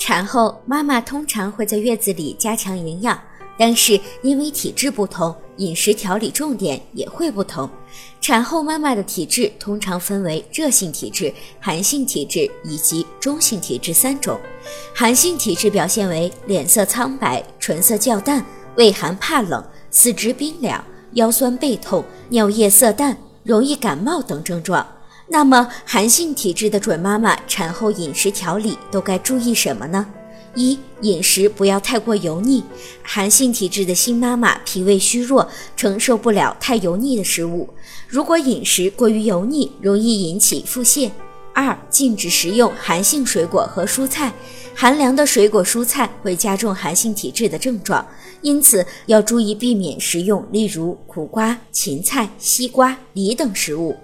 产后妈妈通常会在月子里加强营养，但是因为体质不同，饮食调理重点也会不同。产后妈妈的体质通常分为热性体质、寒性体质以及中性体质三种。寒性体质表现为脸色苍白、唇色较淡、畏寒怕冷、四肢冰凉、腰酸背痛、尿液色淡、容易感冒等症状。那么，寒性体质的准妈妈产后饮食调理都该注意什么呢？一、饮食不要太过油腻。寒性体质的新妈妈脾胃虚弱，承受不了太油腻的食物。如果饮食过于油腻，容易引起腹泻。二、禁止食用寒性水果和蔬菜。寒凉的水果蔬菜会加重寒性体质的症状，因此要注意避免食用例如苦瓜、芹菜、西瓜、梨等食物。